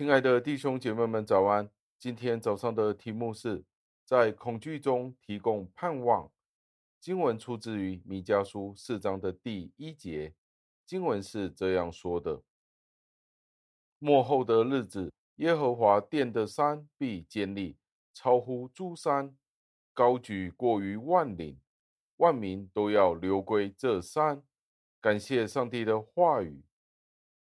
亲爱的弟兄姐妹们，早安！今天早上的题目是在恐惧中提供盼望。经文出自于弥迦书四章的第一节，经文是这样说的：末后的日子，耶和华殿的山必坚立，超乎诸山，高举过于万岭，万民都要流归这山。感谢上帝的话语，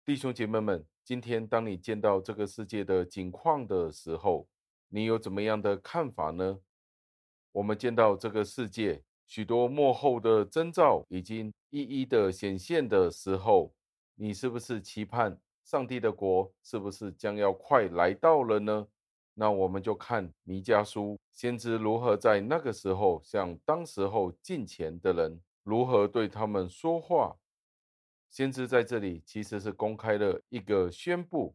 弟兄姐妹们。今天，当你见到这个世界的景况的时候，你有怎么样的看法呢？我们见到这个世界许多幕后的征兆已经一一的显现的时候，你是不是期盼上帝的国是不是将要快来到了呢？那我们就看弥迦书先知如何在那个时候向当时候近前的人如何对他们说话。先知在这里其实是公开了一个宣布，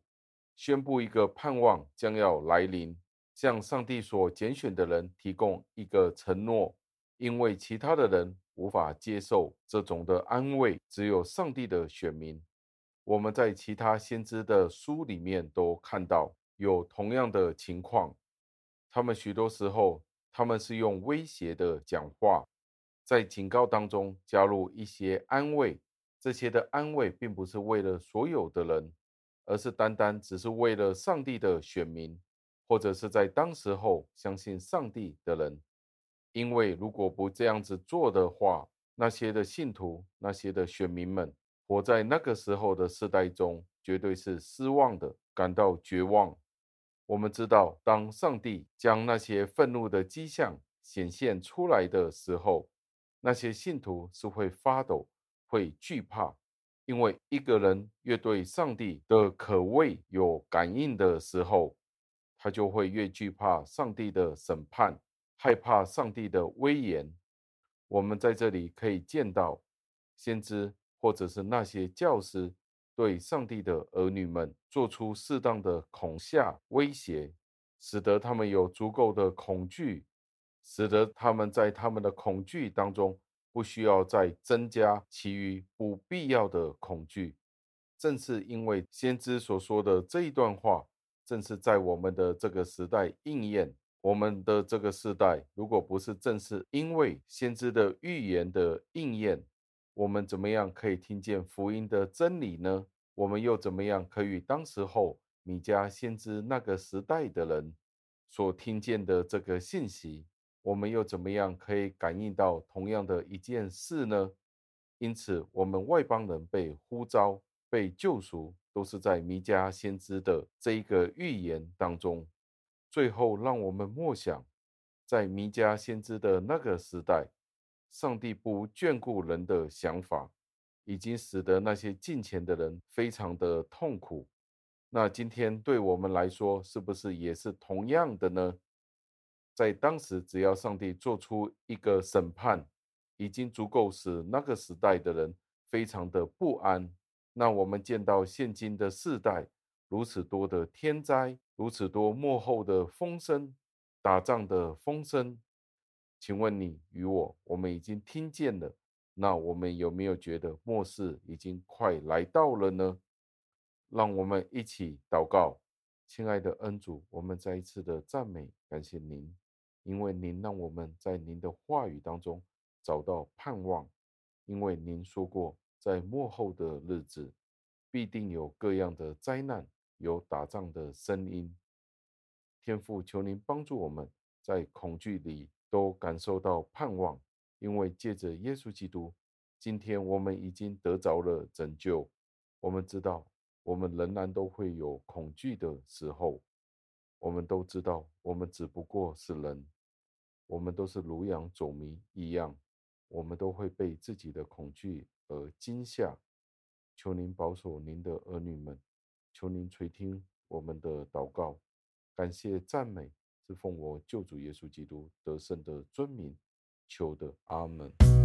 宣布一个盼望将要来临，向上帝所拣选的人提供一个承诺，因为其他的人无法接受这种的安慰，只有上帝的选民。我们在其他先知的书里面都看到有同样的情况，他们许多时候他们是用威胁的讲话，在警告当中加入一些安慰。这些的安慰并不是为了所有的人，而是单单只是为了上帝的选民，或者是在当时候相信上帝的人。因为如果不这样子做的话，那些的信徒、那些的选民们，活在那个时候的世代中，绝对是失望的，感到绝望。我们知道，当上帝将那些愤怒的迹象显现出来的时候，那些信徒是会发抖。会惧怕，因为一个人越对上帝的可畏有感应的时候，他就会越惧怕上帝的审判，害怕上帝的威严。我们在这里可以见到，先知或者是那些教师对上帝的儿女们做出适当的恐吓威胁，使得他们有足够的恐惧，使得他们在他们的恐惧当中。不需要再增加其余不必要的恐惧。正是因为先知所说的这一段话，正是在我们的这个时代应验。我们的这个时代，如果不是正是因为先知的预言的应验，我们怎么样可以听见福音的真理呢？我们又怎么样可以当时候米迦先知那个时代的人所听见的这个信息？我们又怎么样可以感应到同样的一件事呢？因此，我们外邦人被呼召、被救赎，都是在弥迦先知的这一个预言当中。最后，让我们默想，在弥迦先知的那个时代，上帝不眷顾人的想法，已经使得那些近前的人非常的痛苦。那今天对我们来说，是不是也是同样的呢？在当时，只要上帝做出一个审判，已经足够使那个时代的人非常的不安。那我们见到现今的世代如此多的天灾，如此多幕后的风声、打仗的风声，请问你与我，我们已经听见了，那我们有没有觉得末世已经快来到了呢？让我们一起祷告，亲爱的恩主，我们再一次的赞美感谢您。因为您让我们在您的话语当中找到盼望，因为您说过，在末后的日子，必定有各样的灾难，有打仗的声音。天父，求您帮助我们在恐惧里都感受到盼望，因为借着耶稣基督，今天我们已经得着了拯救。我们知道，我们仍然都会有恐惧的时候，我们都知道，我们只不过是人。我们都是如羊走迷一样，我们都会被自己的恐惧而惊吓。求您保守您的儿女们，求您垂听我们的祷告，感谢赞美，是奉我救主耶稣基督得胜的尊名求的，阿门。